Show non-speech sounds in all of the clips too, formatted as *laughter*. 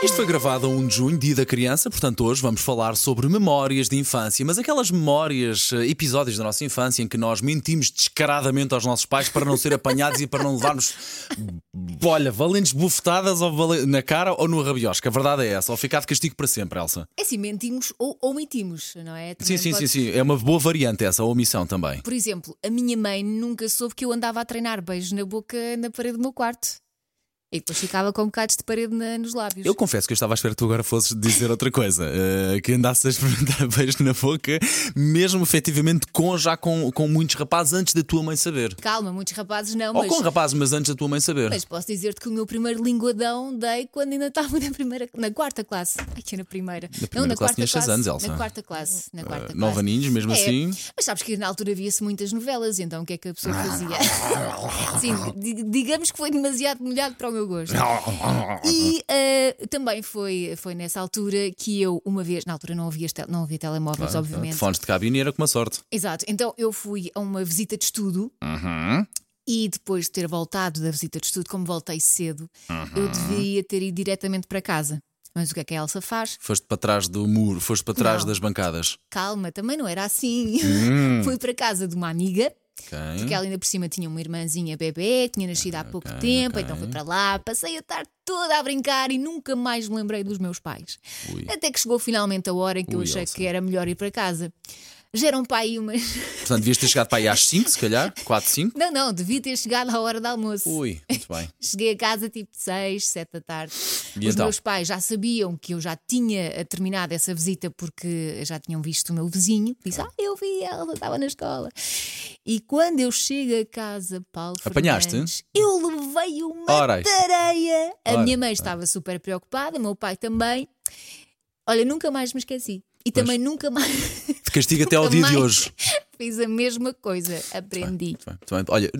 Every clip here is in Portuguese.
Isto foi gravado a 1 de junho, dia da criança, portanto hoje vamos falar sobre memórias de infância, mas aquelas memórias, eh, episódios da nossa infância em que nós mentimos descaradamente aos nossos pais para não ser apanhados e para não levarmos, olha, valentes bufetadas na cara ou no rabiosca. A verdade é essa, ou ficar de castigo para sempre, Elsa. É assim, mentimos ou omitimos, não é? Também Sim, sim, sim, pode- sim, é uma boa variante essa, a omissão também. Por exemplo, a minha mãe nunca soube que eu andava a treinar beijos na boca na parede do meu quarto. E depois ficava com bocados de parede na- nos lábios. Eu confesso que eu estava à espera que tu agora fosses dizer outra coisa, eh, que andasses a experimentar *laughs* beijos na boca, mesmo efetivamente com, já com, com muitos rapazes antes da tua mãe saber. Calma, muitos rapazes não, Ou mas, com rapazes, mas antes da tua mãe saber. mas posso dizer-te que o meu primeiro linguadão dei quando ainda estava na primeira, na quarta classe. Ai, que na primeira. Na primeira não, na classe quarta tinhas seis classe. anos, Elsa. Na quarta classe. Na quarta classe. nove aninhos, mesmo É, assim. Mas sabes que na altura via-se muitas novelas, então o que é que a pessoa fazia? *laughs* Sim, di- digamos que foi demasiado molhado para o meu gosto. E eh, também foi, foi nessa altura que eu, uma vez, na altura não havia, não havia telemóveis, obviamente. Fones de cabine era com uma sorte. Exato, então eu fui a uma visita de estudo. Uhum. E depois de ter voltado da visita de estudo, como voltei cedo, Uhum. eu deveria ter ido diretamente para casa. Mas o que é que a Elsa faz? Foste para trás do muro, foste para trás Não. das bancadas. Calma, também não era assim. Hum. *laughs* Fui para casa de uma amiga Ok. Porque ela ainda por cima tinha uma irmãzinha bebê, tinha nascido há pouco tempo, então fui para lá, passei a tarde toda a brincar e nunca mais me lembrei dos meus pais. Ui. Até que chegou finalmente a hora em que eu Ui, achei Elsa. que era melhor ir para casa. Já eram para aí umas. *laughs* Portanto, devias ter chegado para aí às 5, se calhar, 4, 5. Não, não, devia ter chegado à hora do almoço. Ui, muito bem. *laughs* Cheguei a casa tipo 6, 7 da tarde. E Os então? meus pais já sabiam que eu já tinha eh, terminado essa visita porque já tinham visto o meu vizinho. Disse: Ah, eu vi ela, estava na escola. E quando eu chego a casa, Paulo Apanhaste? Fernandes, eu levei uma Ora tareia. A Ora, minha mãe estava super preocupada, o meu pai também. Olha, nunca mais me esqueci. E também nunca mais De castigo *laughs* até ao dia de Também. hoje. Fiz a mesma coisa. Aprendi. Muito bem, muito bem. Olha,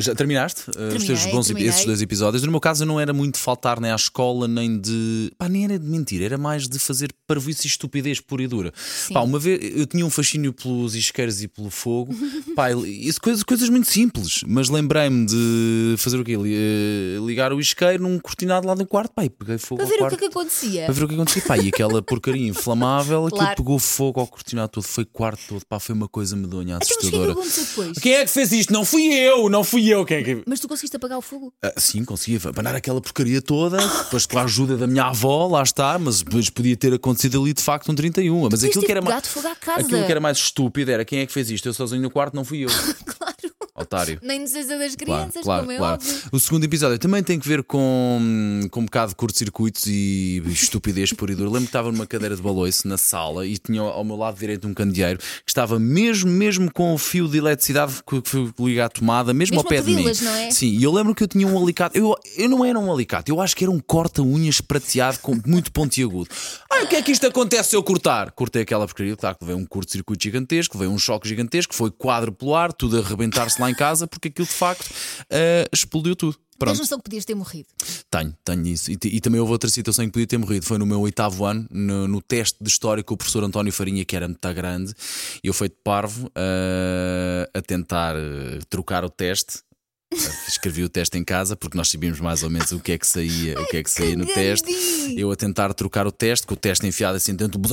já terminaste os Terminei, teus bons terminei. esses dois episódios? No meu caso, eu não era muito de faltar nem à escola, nem de. Pá, nem era de mentir, era mais de fazer parvoíce e estupidez pura e dura. Pá, uma vez eu tinha um fascínio pelos isqueiros e pelo fogo, *laughs* pá, isso, coisas, coisas muito simples, mas lembrei-me de fazer o quê? Eh, Ligar o isqueiro num cortinado lá no quarto, pá, e peguei fogo Para ao ver o quarto. que é que acontecia. Para ver o que acontecia, pá, e aquela *laughs* porcaria inflamável, aquilo Claro. pegou fogo ao cortinado todo, foi quarto todo, pá, foi uma coisa medonha, Então, mas o que é assustadora. aconteceu depois? Quem é que fez isto? Não fui eu, não fui eu. Quem é que... Mas tu conseguiste apagar o fogo? Ah, sim, conseguia abanar aquela porcaria toda, depois com a ajuda da minha avó, lá está, mas depois podia ter acontecido ali de facto um 31. Mas aquilo que, era mais, fogo à casa. aquilo que era mais estúpido era quem é que fez isto? Eu sozinho no quarto, não fui eu. *laughs* Claro. Otário. Na inocência das crianças, claro, como é claro. O segundo episódio também tem que ver com, com um bocado de curto-circuitos e estupidez por e dura. Lembro que estava numa cadeira de baloiço na sala e tinha ao meu lado direito um candeeiro que estava mesmo, mesmo com o fio de eletricidade que foi ligado à tomada, mesmo, Mesmo ao pé de mim. é? Sim, e eu lembro que eu tinha um alicate. Eu, eu não era um alicate, eu acho que era um corta-unhas prateado com muito pontiagudo. O que é que isto acontece se eu cortar? Cortei aquela porcaria, claro que veio um curto-circuito gigantesco, veio um choque gigantesco, foi quadrupular, tudo a arrebentar-se lá em casa, porque aquilo de facto ah, explodiu tudo. Tens Pronto, noção que podias ter morrido. tenho, tenho isso. E, e também houve outra situação em que podia ter morrido. Foi no meu oitavo ano, no, no teste de história com o professor António Farinha, que era muito grande. E eu fui de parvo ah, a tentar ah, trocar o teste. Escrevi o teste em casa porque nós sabíamos mais ou menos o que é que saía, o que é que saía no teste. Eu a tentar trocar o teste, com o teste enfiado assim dentro do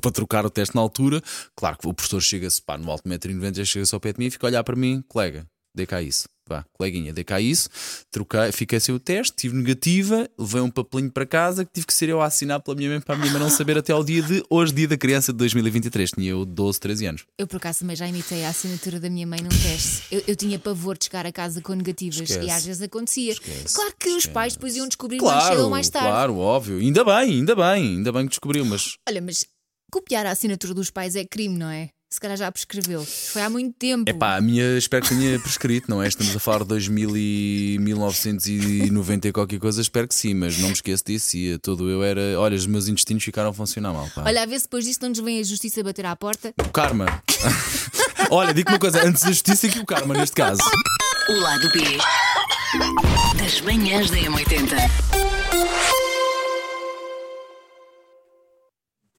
para trocar o teste na altura. Claro que o professor chega-se pá, no alto metro e 90, chega-se ao pé de mim e fica a olhar para mim, colega, dê cá isso. Vá, coleguinha, dê cá isso, troquei, fiquei sem o teste, tive negativa, levei um papelinho para casa que tive que ser eu a assinar pela minha mãe para a minha mãe não saber até ao dia de hoje, dia da criança de 2023. Tinha eu 12, 13 anos. Eu, por acaso, também já imitei a assinatura da minha mãe num teste. Eu, eu tinha pavor de chegar a casa com negativas Esquece. e às vezes acontecia. Esquece, claro que os pais depois iam descobrir mais Claro, ou mais tarde. claro, óbvio. Ainda bem, ainda bem, ainda bem que descobriu, mas Olha, mas copiar a assinatura dos pais é crime, não é? Se calhar já prescreveu. Foi há muito tempo. É pá, a minha espero que tenha prescrito, não é? Estamos a falar de 2000 e 1990 e qualquer coisa, espero que sim, mas não me esqueço disso. E todo eu era. Olha, os meus intestinos ficaram a funcionar mal. Pá. Olha, a ver se depois disso não nos vem a justiça bater à porta. O karma. *laughs* Olha, digo uma coisa, antes da justiça que o karma, neste caso. O lado B das manhãs da M80.